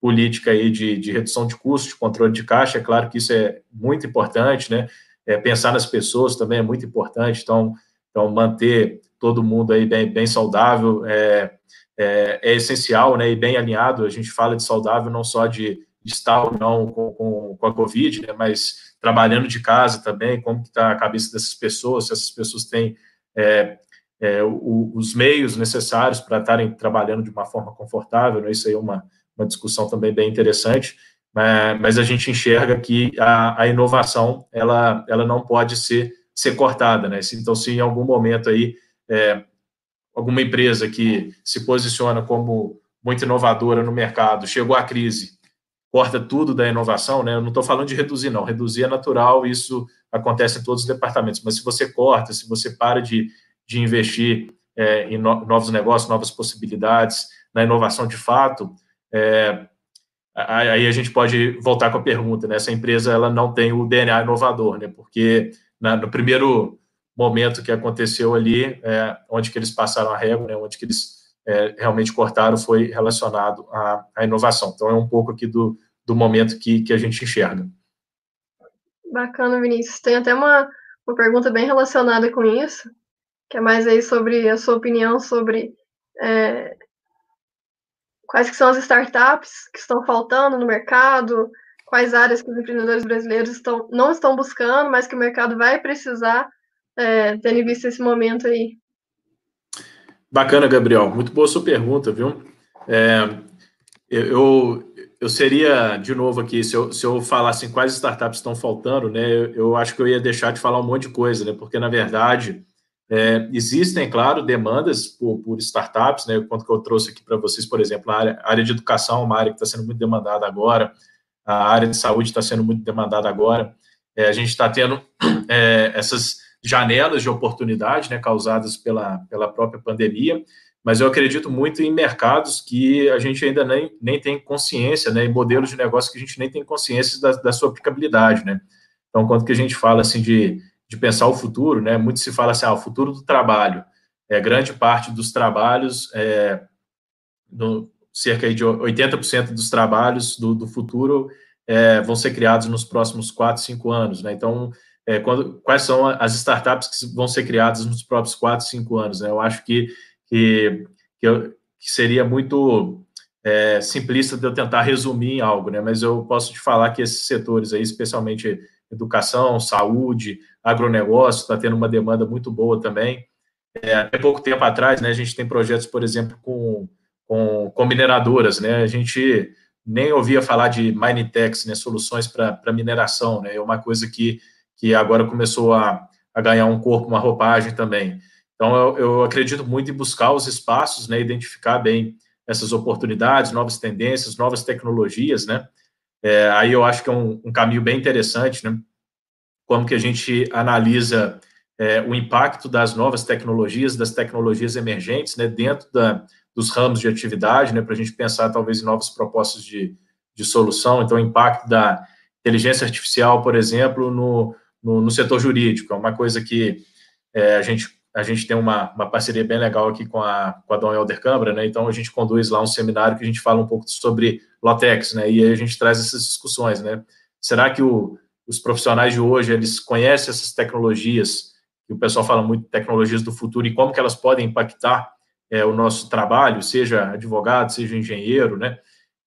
política aí de, de redução de custos, de controle de caixa. É claro que isso é muito importante, né? É, pensar nas pessoas também é muito importante. Então, então manter todo mundo aí bem, bem saudável é, é, é, essencial, né? E bem alinhado. A gente fala de saudável não só de, estar ou não com, com, com, a Covid, né? Mas trabalhando de casa também, como está a cabeça dessas pessoas, se essas pessoas têm é, é, o, os meios necessários para estarem trabalhando de uma forma confortável, né? isso aí é uma, uma discussão também bem interessante, mas, mas a gente enxerga que a, a, inovação, ela, ela não pode ser, ser cortada, né? Então, se em algum momento aí, é, alguma empresa que se posiciona como muito inovadora no mercado, chegou à crise, corta tudo da inovação, né? Eu não estou falando de reduzir, não. Reduzir é natural, isso acontece em todos os departamentos. Mas se você corta, se você para de, de investir é, em no, novos negócios, novas possibilidades, na inovação de fato, é, aí a gente pode voltar com a pergunta, né? Essa empresa ela não tem o DNA inovador, né? Porque na, no primeiro momento que aconteceu ali, é, onde que eles passaram a régua, né? Onde que eles é, realmente cortaram foi relacionado à, à, inovação. Então é um pouco aqui do, do momento que, que a gente enxerga. Bacana, Vinícius. Tem até uma, uma pergunta bem relacionada com isso, que é mais aí sobre a sua opinião sobre é, quais que são as startups que estão faltando no mercado, quais áreas que os empreendedores brasileiros estão, não estão buscando, mas que o mercado vai precisar, é, tendo visto esse momento aí. Bacana, Gabriel. Muito boa sua pergunta, viu? É, eu, eu seria, de novo aqui, se eu, se eu falasse em quais startups estão faltando, né, eu, acho que eu ia deixar de falar um monte de coisa, né, porque, na verdade, é, existem, claro, demandas por, por, startups, né? Quanto que eu trouxe aqui para vocês, por exemplo, a área, a área, de educação, uma área que está sendo muito demandada agora, a área de saúde está sendo muito demandada agora. É, a gente está tendo é, essas janelas de oportunidade, né, causadas pela, pela própria pandemia, mas eu acredito muito em mercados que a gente ainda nem, nem tem consciência, né, em modelos de negócio que a gente nem tem consciência da, da sua aplicabilidade, né. Então, quando que a gente fala assim de de pensar o futuro, né? Muito se fala assim, ah, o futuro do trabalho. É, grande parte dos trabalhos, é, no, cerca de 80% dos trabalhos do, do futuro é, vão ser criados nos próximos 4, 5 anos, né? Então, é, quando, quais são as startups que vão ser criadas nos próximos 4, 5 anos, né? Eu acho que, que, que, eu, que seria muito é, simplista de eu tentar resumir em algo, né? Mas eu posso te falar que esses setores aí, especialmente educação, saúde, agronegócio, está tendo uma demanda muito boa também. É, há pouco tempo atrás, né, a gente tem projetos, por exemplo, com, com, com mineradoras, né, a gente nem ouvia falar de Minitex, né, soluções para mineração, né, é uma coisa que, que agora começou a, a ganhar um corpo, uma roupagem também. Então, eu, eu acredito muito em buscar os espaços, né, identificar bem essas oportunidades, novas tendências, novas tecnologias, né, é, aí eu acho que é um, um, caminho bem interessante, né, como que a gente analisa é, o impacto das novas tecnologias, das tecnologias emergentes, né, dentro da, dos ramos de atividade, né, para a gente pensar talvez em novas propostas de, de solução. Então, o impacto da inteligência artificial, por exemplo, no, no, no setor jurídico, é uma coisa que é, a gente a gente tem uma, uma parceria bem legal aqui com a, com a Dom Helder Câmara, né? Então a gente conduz lá um seminário que a gente fala um pouco sobre Lotex, né? E aí a gente traz essas discussões, né? Será que o, os profissionais de hoje eles conhecem essas tecnologias? Que o pessoal fala muito tecnologias do futuro e como que elas podem impactar é, o nosso trabalho, seja advogado, seja engenheiro, né?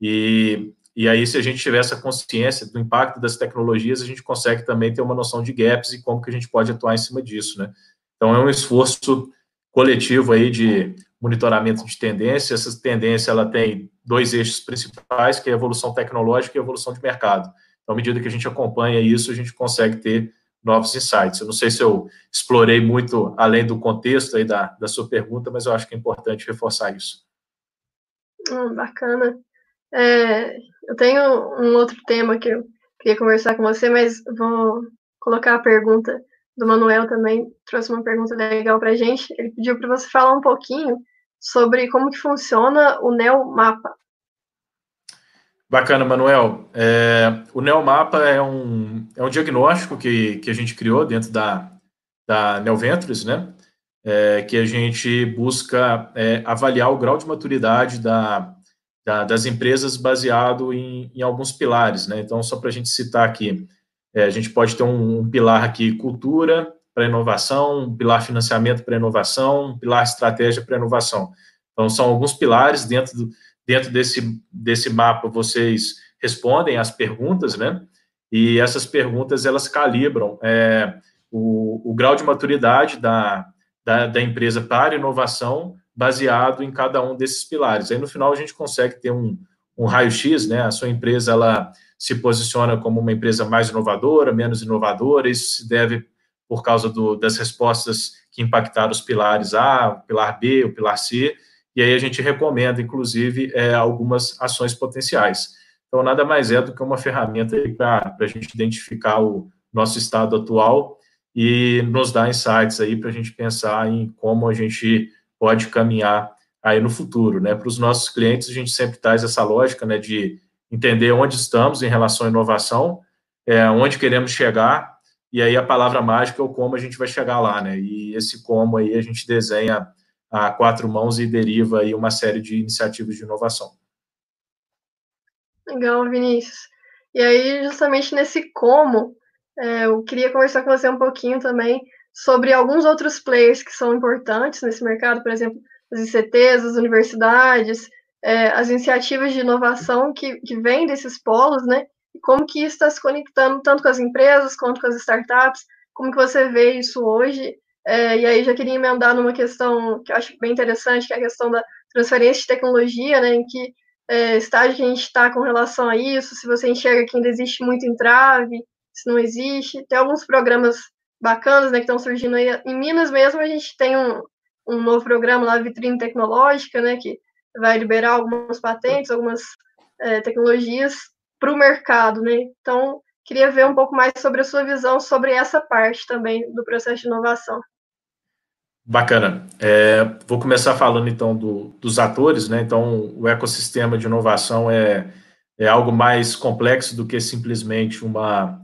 E, e aí, se a gente tiver essa consciência do impacto das tecnologias, a gente consegue também ter uma noção de gaps e como que a gente pode atuar em cima disso, né? Então, é um esforço coletivo aí de monitoramento de tendência. Essa tendência, ela tem dois eixos principais, que é a evolução tecnológica e a evolução de mercado. Então, à medida que a gente acompanha isso, a gente consegue ter novos insights. Eu não sei se eu explorei muito além do contexto aí da, da sua pergunta, mas eu acho que é importante reforçar isso. Hum, bacana. É, eu tenho um outro tema que eu queria conversar com você, mas vou colocar a pergunta do Manuel também, trouxe uma pergunta legal para a gente. Ele pediu para você falar um pouquinho sobre como que funciona o NeoMapa. Bacana, Manuel. É, o NeoMapa é um, é um diagnóstico que, que a gente criou dentro da, da Neoventures, né? É, que a gente busca é, avaliar o grau de maturidade da, da, das empresas baseado em, em, alguns pilares, né? Então, só para a gente citar aqui, é, a gente pode ter um, um pilar aqui, cultura para inovação, um pilar financiamento para inovação, um pilar estratégia para inovação. Então, são alguns pilares dentro do, dentro desse, desse mapa vocês respondem as perguntas, né? E essas perguntas, elas calibram é, o, o, grau de maturidade da, da, da, empresa para inovação baseado em cada um desses pilares. Aí, no final, a gente consegue ter um, um raio-x, né? A sua empresa, ela se posiciona como uma empresa mais inovadora, menos inovadora, isso se deve por causa do, das respostas que impactaram os pilares A, o pilar B, o pilar C, e aí a gente recomenda, inclusive, é, algumas ações potenciais. Então, nada mais é do que uma ferramenta para a gente identificar o nosso estado atual e nos dar insights aí para a gente pensar em como a gente pode caminhar aí no futuro, né? Para os nossos clientes, a gente sempre traz essa lógica, né, de entender onde estamos em relação à inovação, é, onde queremos chegar, e aí a palavra mágica é o como a gente vai chegar lá, né? E esse como aí a gente desenha a quatro mãos e deriva aí uma série de iniciativas de inovação. Legal, Vinícius. E aí, justamente nesse como, é, eu queria conversar com você um pouquinho também sobre alguns outros players que são importantes nesse mercado, por exemplo, as ICTs, as universidades, é, as iniciativas de inovação que, que vêm desses polos, né? E como que isso está se conectando tanto com as empresas quanto com as startups, como que você vê isso hoje é, e aí já queria emendar numa questão que eu acho bem interessante, que é a questão da transferência de tecnologia, né, em que é, estágio que a gente está com relação a isso, se você enxerga que ainda existe muito entrave, se não existe. Tem alguns programas bacanas né, que estão surgindo aí. Em Minas mesmo, a gente tem um, um novo programa lá, Vitrine Tecnológica, né, que vai liberar algumas patentes, algumas é, tecnologias para o mercado. Né? Então, queria ver um pouco mais sobre a sua visão sobre essa parte também do processo de inovação. Bacana. É, vou começar falando então do, dos atores, né? Então, o ecossistema de inovação é, é algo mais complexo do que simplesmente uma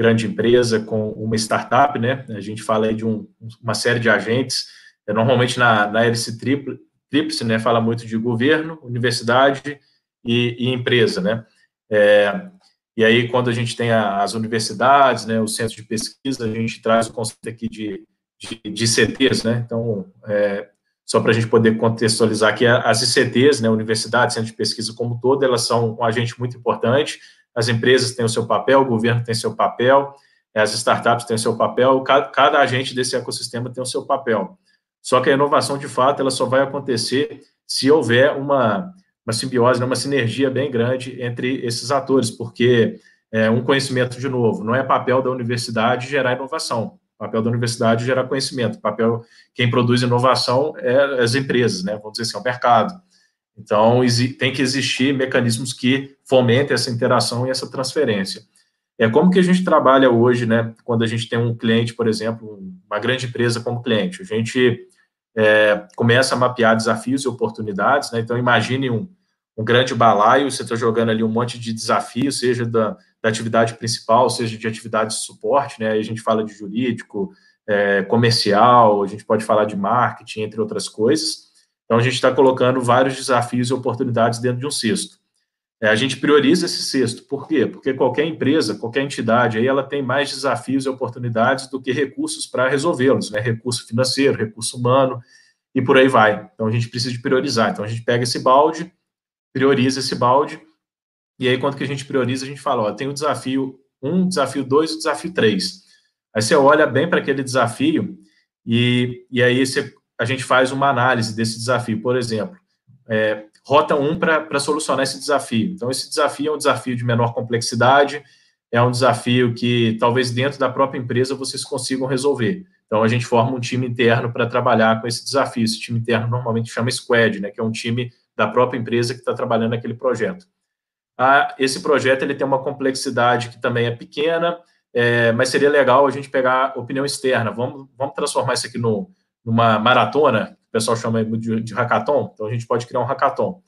grande empresa com uma startup, né? A gente fala aí de um, uma série de agentes. É, normalmente na, na hélice tríplice, né? Fala muito de governo, universidade e, e empresa, né? É, e aí, quando a gente tem as universidades, né, os centros de pesquisa, a gente traz o conceito aqui de de, de ICTs, né? Então, é, só para a gente poder contextualizar aqui, as ICTs, né, universidades, centros de pesquisa como todo, elas são um agente muito importante, as empresas têm o seu papel, o governo tem seu papel, as startups têm seu papel, cada, cada agente desse ecossistema tem o seu papel. Só que a inovação, de fato, ela só vai acontecer se houver uma, uma simbiose, né, uma sinergia bem grande entre esses atores, porque é um conhecimento, de novo, não é papel da universidade gerar inovação. Papel da universidade é gerar conhecimento. Papel, quem produz inovação é as empresas, né? Vamos dizer assim, é o mercado. Então, tem que existir mecanismos que fomentem essa interação e essa transferência. É como que a gente trabalha hoje, né? Quando a gente tem um cliente, por exemplo, uma grande empresa como cliente, a gente é, começa a mapear desafios e oportunidades, né? Então, imagine um, um grande balaio, você está jogando ali um monte de desafios, seja da, da, atividade principal, seja de atividade de suporte, né? Aí a gente fala de jurídico, é, comercial, a gente pode falar de marketing, entre outras coisas. Então, a gente está colocando vários desafios e oportunidades dentro de um cesto. É, a gente prioriza esse cesto. Por quê? Porque qualquer empresa, qualquer entidade, aí ela tem mais desafios e oportunidades do que recursos para resolvê-los, né? Recurso financeiro, recurso humano e por aí vai. Então, a gente precisa de priorizar. Então, a gente pega esse balde, prioriza esse balde, e aí, quando que a gente prioriza, a gente fala, ó, tem o desafio 1, desafio 2 e desafio 3. Aí você olha bem para aquele desafio e, e aí você a gente faz uma análise desse desafio. Por exemplo, é, rota 1 para solucionar esse desafio. Então, esse desafio é um desafio de menor complexidade, é um desafio que talvez dentro da própria empresa vocês consigam resolver. Então, a gente forma um time interno para trabalhar com esse desafio. Esse time interno normalmente chama Squad, né, que é um time da própria empresa que está trabalhando naquele projeto. Ah, esse projeto ele tem uma complexidade que também é pequena, é, mas seria legal a gente pegar opinião externa. Vamos, vamos transformar isso aqui no, numa maratona, o pessoal chama de, de hackathon, então a gente pode criar um hackathon.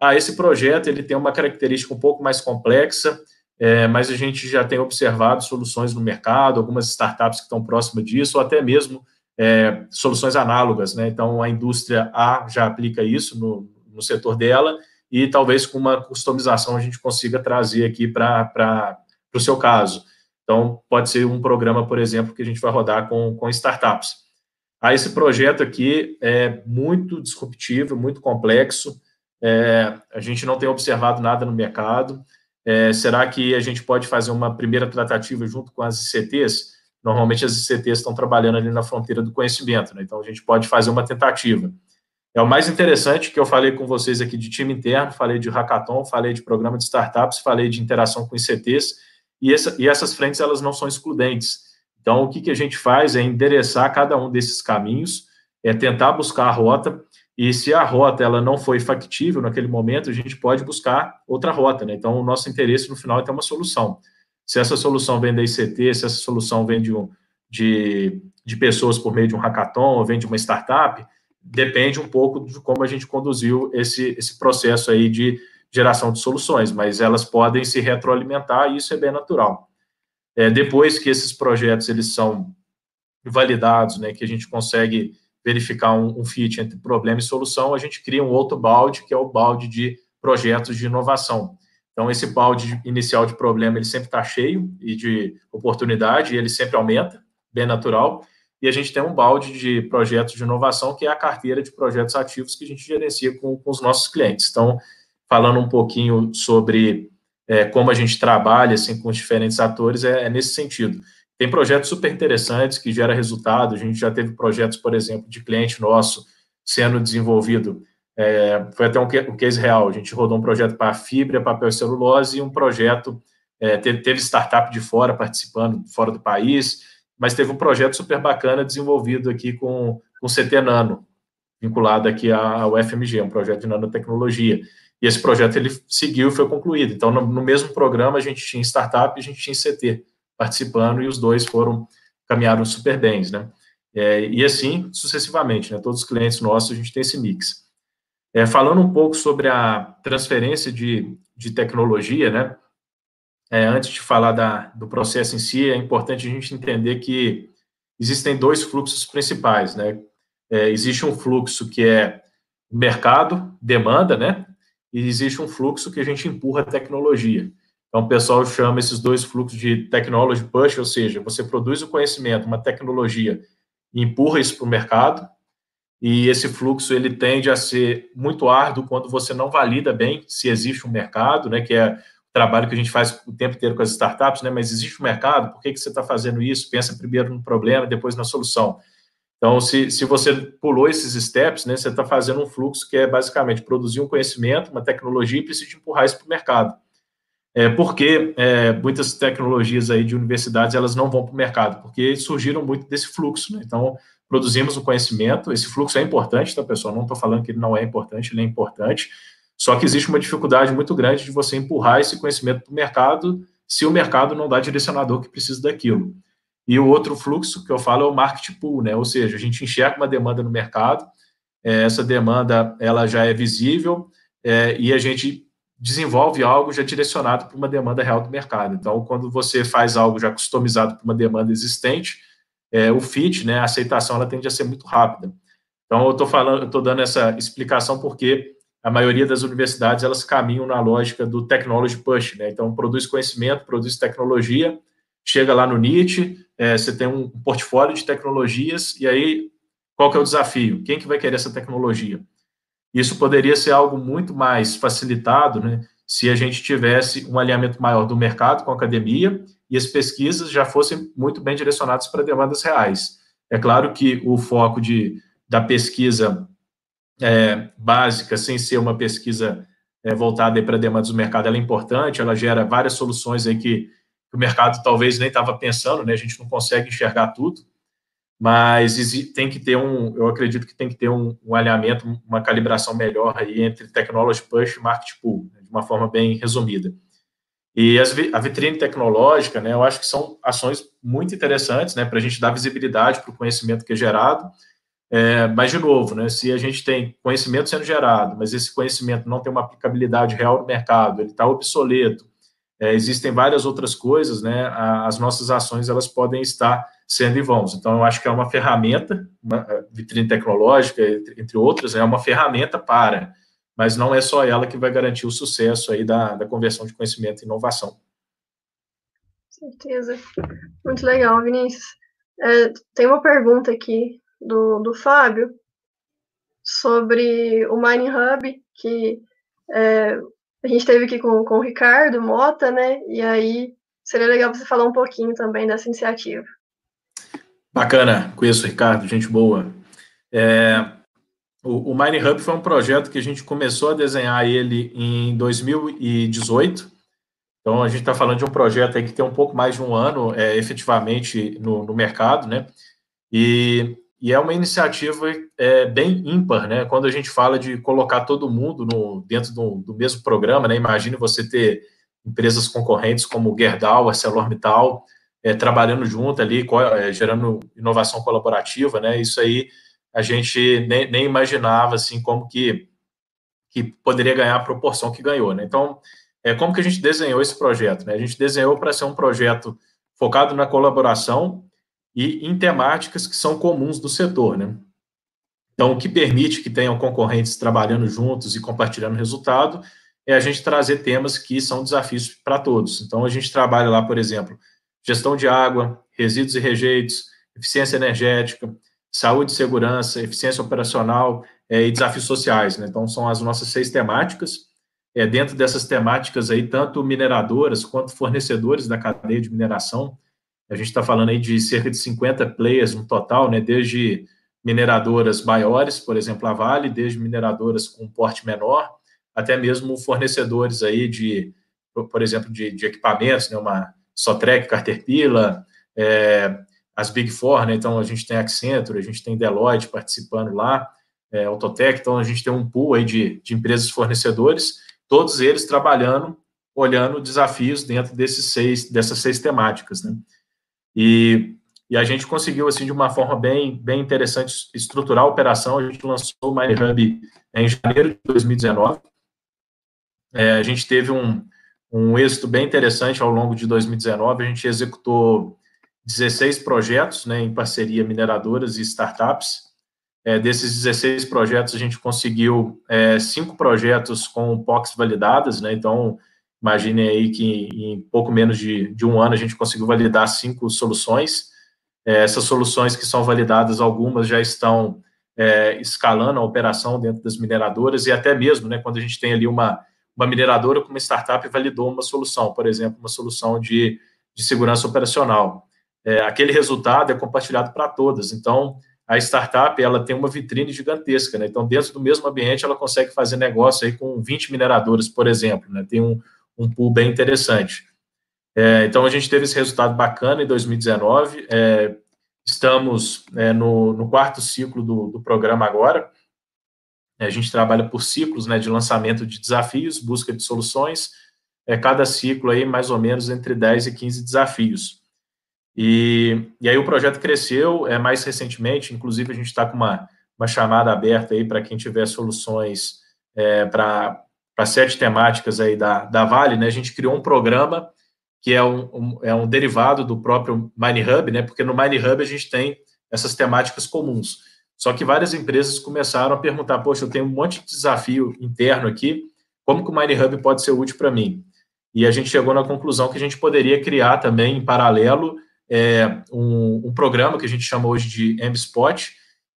Ah, esse projeto ele tem uma característica um pouco mais complexa, é, mas a gente já tem observado soluções no mercado, algumas startups que estão próximas disso, ou até mesmo é, soluções análogas, né? Então a indústria A já aplica isso no, no setor dela, e talvez com uma customização a gente consiga trazer aqui para o seu caso. Então, pode ser um programa, por exemplo, que a gente vai rodar com, com startups. Ah, esse projeto aqui é muito disruptivo, muito complexo. É, a gente não tem observado nada no mercado. É, será que a gente pode fazer uma primeira tratativa junto com as ICTs? Normalmente as ICTs estão trabalhando ali na fronteira do conhecimento, né? então a gente pode fazer uma tentativa. É o mais interessante que eu falei com vocês aqui de time interno, falei de hackathon, falei de programa de startups, falei de interação com ICTs, e, essa, e essas frentes elas não são excludentes. Então, o que, que a gente faz é endereçar cada um desses caminhos, é tentar buscar a rota, e se a rota ela não foi factível naquele momento, a gente pode buscar outra rota. Né? Então, o nosso interesse no final é ter uma solução. Se essa solução vem da ICT, se essa solução vem de, um, de, de pessoas por meio de um hackathon, ou vem de uma startup, depende um pouco de como a gente conduziu esse, esse processo aí de geração de soluções, mas elas podem se retroalimentar e isso é bem natural. É, depois que esses projetos eles são validados, né, que a gente consegue verificar um, um, fit entre problema e solução, a gente cria um outro balde, que é o balde de projetos de inovação. Então, esse balde inicial de problema, ele sempre está cheio e de oportunidade, e ele sempre aumenta, bem natural. E a gente tem um balde de projetos de inovação, que é a carteira de projetos ativos que a gente gerencia com, com os nossos clientes. Então, falando um pouquinho sobre é, como a gente trabalha assim, com os diferentes atores é, é, nesse sentido. Tem projetos super interessantes que geram resultado. A gente já teve projetos, por exemplo, de cliente nosso sendo desenvolvido. É, foi até um, um, case real. A gente rodou um projeto para fibra, papel e celulose e um projeto. É, teve, teve startup de fora participando, fora do país, mas teve um projeto super bacana desenvolvido aqui com, com o CT Nano, vinculado aqui ao FMG, um projeto de nanotecnologia. E esse projeto ele seguiu e foi concluído. Então, no, no mesmo programa, a gente tinha startup e a gente tinha CT participando e os dois foram caminharam super bem, né? É, e assim sucessivamente, né? Todos os clientes nossos a gente tem esse mix. É, falando um pouco sobre a transferência de, de tecnologia, né? É, antes de falar da, do processo em si, é importante a gente entender que existem dois fluxos principais, né? É, existe um fluxo que é mercado, demanda, né? E existe um fluxo que a gente empurra a tecnologia. Então, o pessoal chama esses dois fluxos de technology push, ou seja, você produz o conhecimento, uma tecnologia, e empurra isso para o mercado, e esse fluxo ele tende a ser muito árduo quando você não valida bem se existe um mercado, né, que é o trabalho que a gente faz o tempo inteiro com as startups, né? Mas existe um mercado, por que, que você está fazendo isso? Pensa primeiro no problema, depois na solução. Então, se, se você pulou esses steps, né, você está fazendo um fluxo que é basicamente produzir um conhecimento, uma tecnologia e precisa empurrar isso para o mercado. É, porque é, muitas tecnologias aí de universidades elas não vão para o mercado, porque surgiram muito desse fluxo. Né? Então, produzimos o conhecimento, esse fluxo é importante, tá, pessoal? Não estou falando que ele não é importante, ele é importante, só que existe uma dificuldade muito grande de você empurrar esse conhecimento para o mercado se o mercado não dá direcionador que precisa daquilo. E o outro fluxo que eu falo é o market pool, né? Ou seja, a gente enxerga uma demanda no mercado, é, essa demanda ela já é visível é, e a gente desenvolve algo já direcionado para uma demanda real do mercado. Então, quando você faz algo já customizado para uma demanda existente, é, o fit, né, a aceitação, ela tende a ser muito rápida. Então, eu estou falando, eu estou dando essa explicação porque a maioria das universidades elas caminham na lógica do technology push, né? Então, produz conhecimento, produz tecnologia, chega lá no NIT, é, você tem um portfólio de tecnologias, e aí qual que é o desafio? Quem que vai querer essa tecnologia? Isso poderia ser algo muito mais facilitado, né, se a gente tivesse um alinhamento maior do mercado com a academia e as pesquisas já fossem muito bem direcionadas para demandas reais. É claro que o foco de, da pesquisa é, básica, sem ser uma pesquisa é, voltada para demandas do mercado, ela é importante, ela gera várias soluções aí que, o mercado talvez nem estava pensando, né, a gente não consegue enxergar tudo, mas tem que ter um, eu acredito que tem que ter um, um alinhamento, uma calibração melhor aí entre technology push e market pool, né, de uma forma bem resumida. E as, a vitrine tecnológica, né, eu acho que são ações muito interessantes, né, para a gente dar visibilidade para o conhecimento que é gerado, é, mas, de novo, né, se a gente tem conhecimento sendo gerado, mas esse conhecimento não tem uma aplicabilidade real no mercado, ele está obsoleto, é, existem várias outras coisas, né, as nossas ações elas podem estar sendo em vãos. Então, eu acho que é uma ferramenta, uma vitrine tecnológica, entre, entre outras, é uma ferramenta para, mas não é só ela que vai garantir o sucesso aí da, da conversão de conhecimento e inovação. Certeza. Muito legal, Vinícius. É, tem uma pergunta aqui do, do Fábio sobre o Mining Hub, que é, a gente teve aqui com, com o Ricardo Mota, né? E aí seria legal você falar um pouquinho também dessa iniciativa. Bacana, conheço o Ricardo, gente boa. É, o, o Mine Hub foi um projeto que a gente começou a desenhar ele em 2018. Então, a gente está falando de um projeto aí que tem um pouco mais de um ano é, efetivamente no, no mercado, né? E, e, é uma iniciativa é, bem ímpar, né? Quando a gente fala de colocar todo mundo no, dentro do, do mesmo programa, né? Imagine você ter empresas concorrentes como Gerdau, ArcelorMittal, é, trabalhando junto ali, é, gerando inovação colaborativa, né? Isso aí a gente nem, nem imaginava assim como que, que poderia ganhar a proporção que ganhou, né? Então, é, como que a gente desenhou esse projeto? Né? A gente desenhou para ser um projeto focado na colaboração e em temáticas que são comuns do setor, né? Então, o que permite que tenham concorrentes trabalhando juntos e compartilhando resultado é a gente trazer temas que são desafios para todos. Então, a gente trabalha lá, por exemplo, gestão de água, resíduos e rejeitos, eficiência energética, saúde e segurança, eficiência operacional é, e desafios sociais. Né? Então, são as nossas seis temáticas. É, dentro dessas temáticas aí, tanto mineradoras quanto fornecedores da cadeia de mineração, a gente está falando aí de cerca de 50 players no total, né? desde mineradoras maiores, por exemplo, a Vale, desde mineradoras com porte menor, até mesmo fornecedores aí de, por exemplo, de, de equipamentos, né? uma Sotrec, Caterpillar, é, as Big Four, né? Então a gente tem Accenture, a gente tem Deloitte participando lá, é, Autotech, então a gente tem um pool aí de, de empresas fornecedores, todos eles trabalhando, olhando desafios dentro desses seis, dessas seis temáticas, né? E, e a gente conseguiu, assim, de uma forma bem, bem interessante, estruturar a operação, a gente lançou o My Hub em janeiro de 2019, é, a gente teve um, um êxito bem interessante ao longo de 2019. A gente executou 16 projetos né, em parceria mineradoras e startups. É, desses 16 projetos, a gente conseguiu é, cinco projetos com POCs validadas, né, então imagine aí que em pouco menos de, de um ano a gente conseguiu validar cinco soluções. É, essas soluções que são validadas, algumas já estão é, escalando a operação dentro das mineradoras e até mesmo, né, quando a gente tem ali uma uma mineradora com uma startup validou uma solução, por exemplo, uma solução de, de segurança operacional. É, aquele resultado é compartilhado para todas. Então, a startup ela tem uma vitrine gigantesca, né? Então, dentro do mesmo ambiente, ela consegue fazer negócio aí com 20 mineradoras, por exemplo, né? Tem um, um pool bem interessante. É, então, a gente teve esse resultado bacana em 2019. É, estamos é, no, no, quarto ciclo do, do, programa agora. A gente trabalha por ciclos né, de lançamento de desafios, busca de soluções. É, cada ciclo aí, mais ou menos, entre 10 e 15 desafios. E, e aí o projeto cresceu é, mais recentemente, inclusive a gente está com uma, uma chamada aberta aí para quem tiver soluções é, para sete temáticas aí da, da Vale, né? A gente criou um programa que é um, um, é um derivado do próprio MineHub, né? Porque no MineHub a gente tem essas temáticas comuns. Só que várias empresas começaram a perguntar, poxa, eu tenho um monte de desafio interno aqui, como que o MineHub pode ser útil para mim? E a gente chegou na conclusão que a gente poderia criar também, em paralelo, é, um, um, programa que a gente chama hoje de MSpot,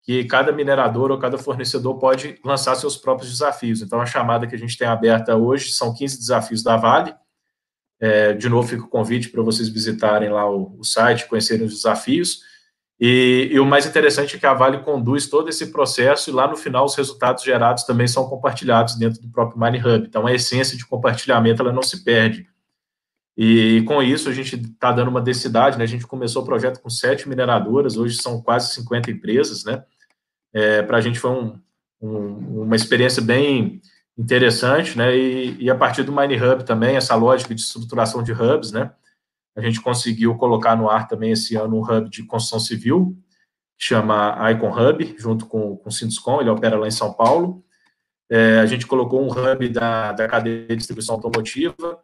que cada minerador ou cada fornecedor pode lançar seus próprios desafios. Então, a chamada que a gente tem aberta hoje são 15 desafios da Vale. É, de novo, fica o convite para vocês visitarem lá o, o, site, conhecerem os desafios. E, e, o mais interessante é que a Vale conduz todo esse processo e lá no final os resultados gerados também são compartilhados dentro do próprio Mine Hub. Então, a essência de compartilhamento ela não se perde. E com isso a gente está dando uma densidade, né? A gente começou o projeto com sete mineradoras, hoje são quase 50 empresas, né? É, Para a gente foi um, um, uma experiência bem interessante, né? E, e, a partir do Mine Hub também, essa lógica de estruturação de hubs, né? A gente conseguiu colocar no ar também esse ano um hub de construção civil, que chama Icon Hub, junto com, com o Sinduscom, ele opera lá em São Paulo. É, a gente colocou um hub da, da cadeia de distribuição automotiva,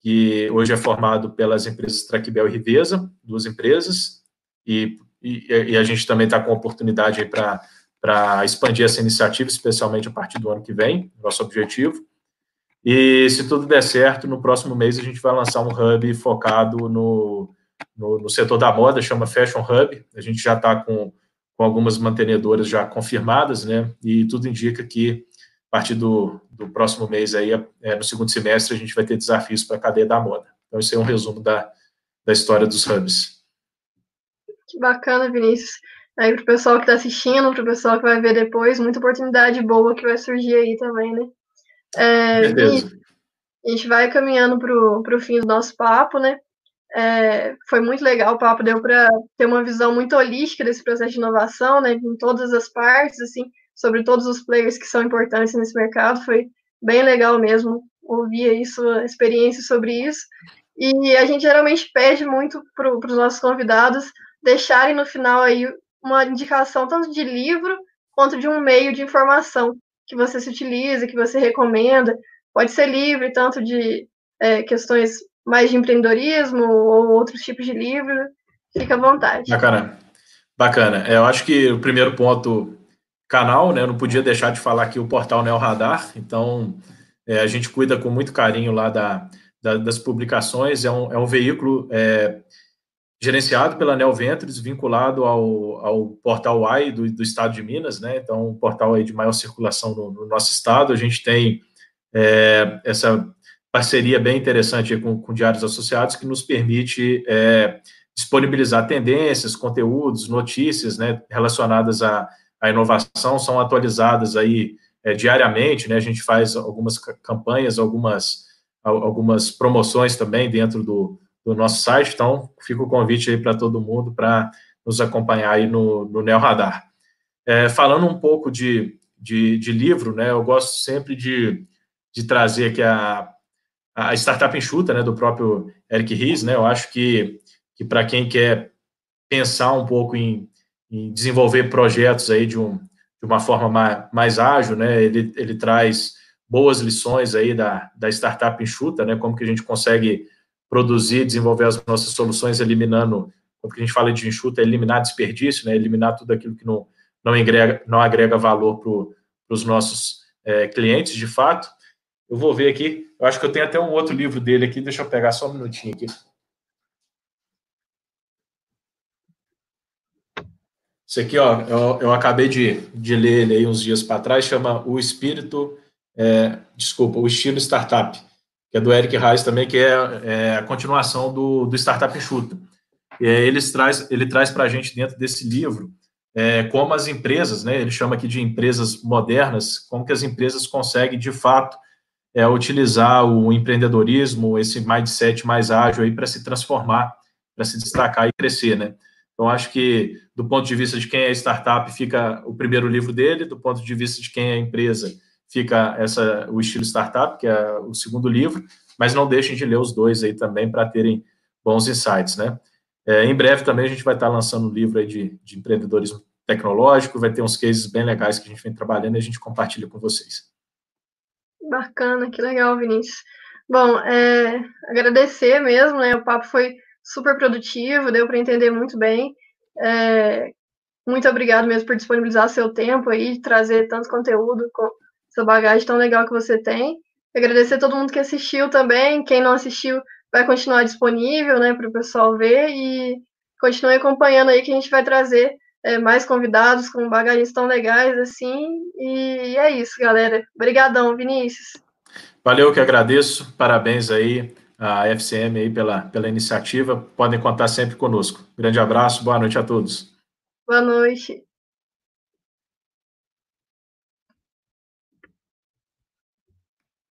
que hoje é formado pelas empresas Traquibel e Riveza, duas empresas, e, e, e a gente também está com oportunidade para expandir essa iniciativa, especialmente a partir do ano que vem, nosso objetivo. E se tudo der certo, no próximo mês a gente vai lançar um hub focado no, no, no setor da moda, chama Fashion Hub. A gente já está com, com algumas mantenedoras já confirmadas, né? E tudo indica que a partir do, do próximo mês, aí, é, no segundo semestre, a gente vai ter desafios para a cadeia da moda. Então, esse é um resumo da, da história dos hubs. Que bacana, Vinícius. Aí, para o pessoal que está assistindo, para o pessoal que vai ver depois, muita oportunidade boa que vai surgir aí também, né? É, a gente vai caminhando para o fim do nosso papo, né? É, foi muito legal o papo, deu para ter uma visão muito holística desse processo de inovação, né? Em todas as partes, assim sobre todos os players que são importantes nesse mercado. Foi bem legal mesmo ouvir aí sua experiência sobre isso. E a gente geralmente pede muito para os nossos convidados deixarem no final aí uma indicação tanto de livro quanto de um meio de informação que você se utiliza, que você recomenda. Pode ser livre, tanto de é, questões mais de empreendedorismo ou outros tipos de livro. Fica à vontade. Bacana. Bacana. É, eu acho que o primeiro ponto canal, né? Eu não podia deixar de falar aqui o portal Neo Radar. Então, é, a gente cuida com muito carinho lá da, da, das publicações. É um, é um veículo é, gerenciado pela Neo Ventures, vinculado ao, ao portal UI do, do, estado de Minas, né? Então, um portal aí de maior circulação no, no nosso estado. A gente tem é, essa parceria bem interessante com, com diários associados que nos permite é, disponibilizar tendências, conteúdos, notícias, né, relacionadas a a inovação são atualizadas aí é, diariamente, né? A gente faz algumas campanhas, algumas, algumas promoções também dentro do, do nosso site, então fica o convite aí para todo mundo para nos acompanhar aí no, no Neo Radar. É, falando um pouco de, de, de, livro, né? Eu gosto sempre de, de trazer aqui a, a Startup Enxuta, né? Do próprio Eric Ries, né? Eu acho que, que para quem quer pensar um pouco em em desenvolver projetos aí de, um, de uma forma mais, mais ágil, né? Ele, ele traz boas lições aí da, da startup enxuta, né? Como que a gente consegue produzir, desenvolver as nossas soluções eliminando, que a gente fala de enxuta, é eliminar desperdício, né? Eliminar tudo aquilo que não, não, agrega, não agrega valor para os nossos é, clientes, de fato. Eu vou ver aqui, eu acho que eu tenho até um outro livro dele aqui, deixa eu pegar só um minutinho aqui. Isso aqui, ó, eu, eu acabei de, de ler ele aí uns dias para trás, chama O Espírito é, desculpa, o estilo startup, que é do Eric Reis também, que é, é a continuação do, do Startup Enxuta. E ele traz, ele traz para a gente dentro desse livro é, como as empresas, né, ele chama aqui de empresas modernas, como que as empresas conseguem, de fato, é, utilizar o empreendedorismo, esse mindset mais ágil aí para se transformar, para se destacar e crescer, né? Então, acho que, do ponto de vista de quem é startup, fica o primeiro livro dele, do ponto de vista de quem é empresa, fica essa, o estilo startup, que é o segundo livro, mas não deixem de ler os dois aí também para terem bons insights, né? É, em breve também a gente vai estar lançando um livro aí de, de empreendedorismo tecnológico, vai ter uns cases bem legais que a gente vem trabalhando e a gente compartilha com vocês. Bacana, que legal, Vinícius. Bom, é, agradecer mesmo, né? O papo foi super produtivo, deu para entender muito bem. É, muito obrigado mesmo por disponibilizar seu tempo aí, trazer tanto conteúdo essa bagagem tão legal que você tem. Agradecer a todo mundo que assistiu também. Quem não assistiu vai continuar disponível, né, para o pessoal ver e continue acompanhando aí que a gente vai trazer é, mais convidados com bagagens tão legais assim. E é isso, galera. Obrigadão, Vinícius. Valeu, que agradeço. Parabéns aí à FCM aí pela, pela iniciativa. Podem contar sempre conosco. Grande abraço, boa noite a todos. Boa noite.